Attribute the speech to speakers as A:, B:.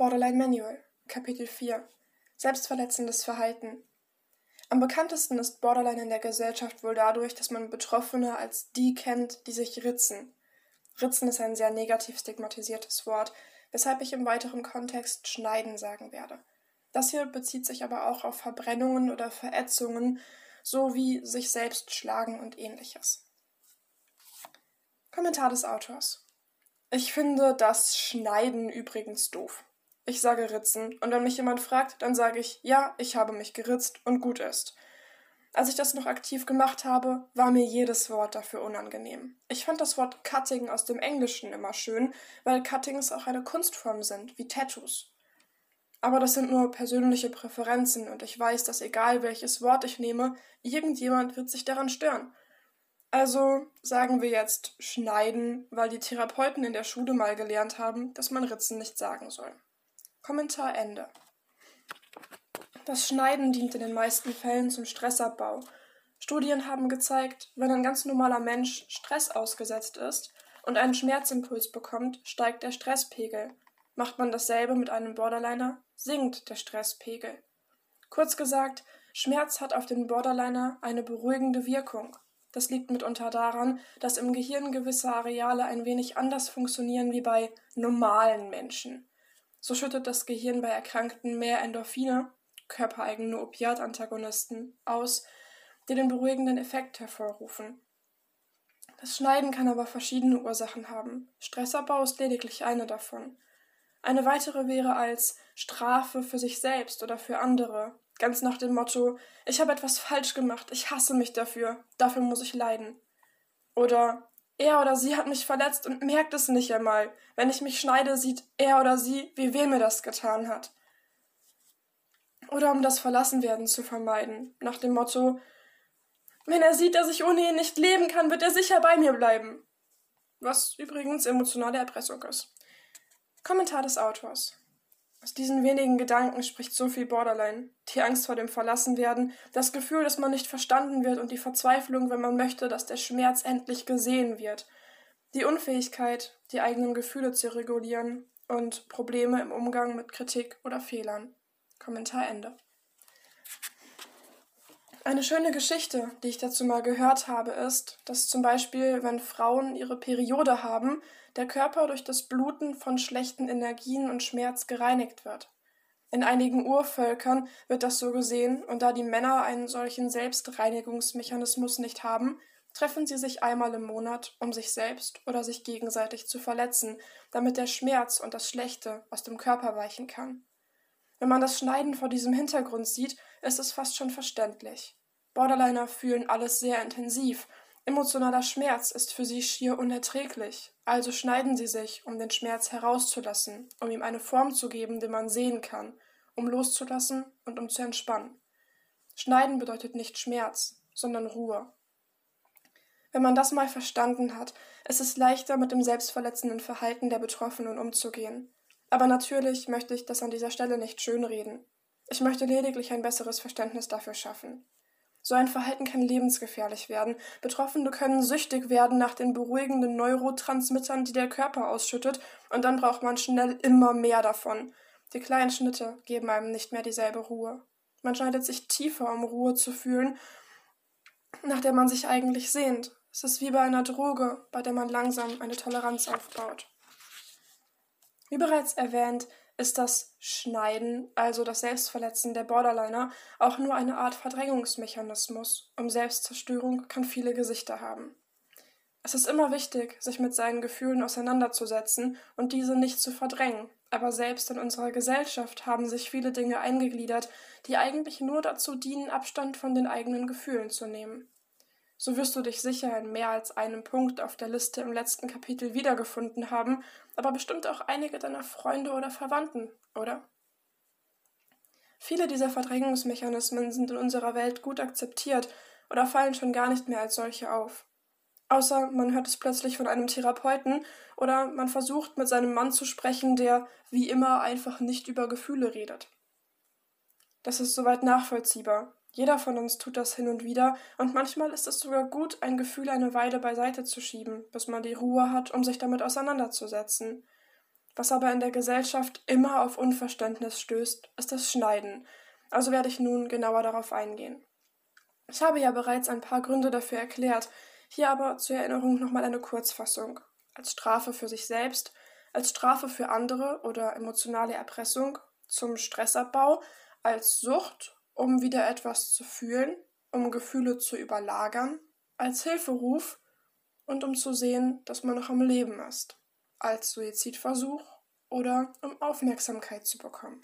A: Borderline Manual, Kapitel 4 Selbstverletzendes Verhalten. Am bekanntesten ist Borderline in der Gesellschaft wohl dadurch, dass man Betroffene als die kennt, die sich ritzen. Ritzen ist ein sehr negativ stigmatisiertes Wort, weshalb ich im weiteren Kontext schneiden sagen werde. Das hier bezieht sich aber auch auf Verbrennungen oder Verätzungen sowie sich selbst schlagen und ähnliches. Kommentar des Autors. Ich finde das Schneiden übrigens doof. Ich sage ritzen, und wenn mich jemand fragt, dann sage ich, ja, ich habe mich geritzt und gut ist. Als ich das noch aktiv gemacht habe, war mir jedes Wort dafür unangenehm. Ich fand das Wort Cutting aus dem Englischen immer schön, weil Cuttings auch eine Kunstform sind, wie Tattoos. Aber das sind nur persönliche Präferenzen und ich weiß, dass egal welches Wort ich nehme, irgendjemand wird sich daran stören. Also sagen wir jetzt schneiden, weil die Therapeuten in der Schule mal gelernt haben, dass man Ritzen nicht sagen soll. Kommentar Ende. Das Schneiden dient in den meisten Fällen zum Stressabbau. Studien haben gezeigt, wenn ein ganz normaler Mensch Stress ausgesetzt ist und einen Schmerzimpuls bekommt, steigt der Stresspegel. Macht man dasselbe mit einem Borderliner, sinkt der Stresspegel. Kurz gesagt, Schmerz hat auf den Borderliner eine beruhigende Wirkung. Das liegt mitunter daran, dass im Gehirn gewisse Areale ein wenig anders funktionieren wie bei normalen Menschen. So schüttet das Gehirn bei Erkrankten mehr Endorphine, körpereigene Opiatantagonisten, aus, die den beruhigenden Effekt hervorrufen. Das Schneiden kann aber verschiedene Ursachen haben. Stressabbau ist lediglich eine davon. Eine weitere wäre als Strafe für sich selbst oder für andere, ganz nach dem Motto Ich habe etwas falsch gemacht, ich hasse mich dafür, dafür muss ich leiden. Oder er oder sie hat mich verletzt und merkt es nicht einmal. Wenn ich mich schneide, sieht er oder sie, wie weh mir das getan hat. Oder um das Verlassenwerden zu vermeiden, nach dem Motto Wenn er sieht, dass ich ohne ihn nicht leben kann, wird er sicher bei mir bleiben. Was übrigens emotionale Erpressung ist. Kommentar des Autors. Aus diesen wenigen Gedanken spricht so viel Borderline. Die Angst vor dem Verlassenwerden, das Gefühl, dass man nicht verstanden wird und die Verzweiflung, wenn man möchte, dass der Schmerz endlich gesehen wird. Die Unfähigkeit, die eigenen Gefühle zu regulieren und Probleme im Umgang mit Kritik oder Fehlern. Kommentar Ende. Eine schöne Geschichte, die ich dazu mal gehört habe, ist, dass zum Beispiel, wenn Frauen ihre Periode haben, der Körper durch das Bluten von schlechten Energien und Schmerz gereinigt wird. In einigen Urvölkern wird das so gesehen, und da die Männer einen solchen Selbstreinigungsmechanismus nicht haben, treffen sie sich einmal im Monat, um sich selbst oder sich gegenseitig zu verletzen, damit der Schmerz und das Schlechte aus dem Körper weichen kann. Wenn man das Schneiden vor diesem Hintergrund sieht, ist es fast schon verständlich. Borderliner fühlen alles sehr intensiv. Emotionaler Schmerz ist für sie schier unerträglich. Also schneiden sie sich, um den Schmerz herauszulassen, um ihm eine Form zu geben, die man sehen kann, um loszulassen und um zu entspannen. Schneiden bedeutet nicht Schmerz, sondern Ruhe. Wenn man das mal verstanden hat, ist es leichter, mit dem selbstverletzenden Verhalten der Betroffenen umzugehen. Aber natürlich möchte ich das an dieser Stelle nicht schönreden. Ich möchte lediglich ein besseres Verständnis dafür schaffen. So ein Verhalten kann lebensgefährlich werden. Betroffene können süchtig werden nach den beruhigenden Neurotransmittern, die der Körper ausschüttet, und dann braucht man schnell immer mehr davon. Die kleinen Schnitte geben einem nicht mehr dieselbe Ruhe. Man schneidet sich tiefer, um Ruhe zu fühlen, nach der man sich eigentlich sehnt. Es ist wie bei einer Droge, bei der man langsam eine Toleranz aufbaut. Wie bereits erwähnt, ist das Schneiden, also das Selbstverletzen der Borderliner, auch nur eine Art Verdrängungsmechanismus, um Selbstzerstörung kann viele Gesichter haben. Es ist immer wichtig, sich mit seinen Gefühlen auseinanderzusetzen und diese nicht zu verdrängen, aber selbst in unserer Gesellschaft haben sich viele Dinge eingegliedert, die eigentlich nur dazu dienen, Abstand von den eigenen Gefühlen zu nehmen. So wirst du dich sicher in mehr als einem Punkt auf der Liste im letzten Kapitel wiedergefunden haben, aber bestimmt auch einige deiner Freunde oder Verwandten, oder? Viele dieser Verdrängungsmechanismen sind in unserer Welt gut akzeptiert oder fallen schon gar nicht mehr als solche auf. Außer man hört es plötzlich von einem Therapeuten oder man versucht mit seinem Mann zu sprechen, der wie immer einfach nicht über Gefühle redet. Das ist soweit nachvollziehbar. Jeder von uns tut das hin und wieder, und manchmal ist es sogar gut, ein Gefühl eine Weile beiseite zu schieben, bis man die Ruhe hat, um sich damit auseinanderzusetzen. Was aber in der Gesellschaft immer auf Unverständnis stößt, ist das Schneiden. Also werde ich nun genauer darauf eingehen. Ich habe ja bereits ein paar Gründe dafür erklärt, hier aber zur Erinnerung nochmal eine Kurzfassung. Als Strafe für sich selbst, als Strafe für andere oder emotionale Erpressung, zum Stressabbau, als Sucht, um wieder etwas zu fühlen, um Gefühle zu überlagern, als Hilferuf und um zu sehen, dass man noch am Leben ist, als Suizidversuch oder um Aufmerksamkeit zu bekommen.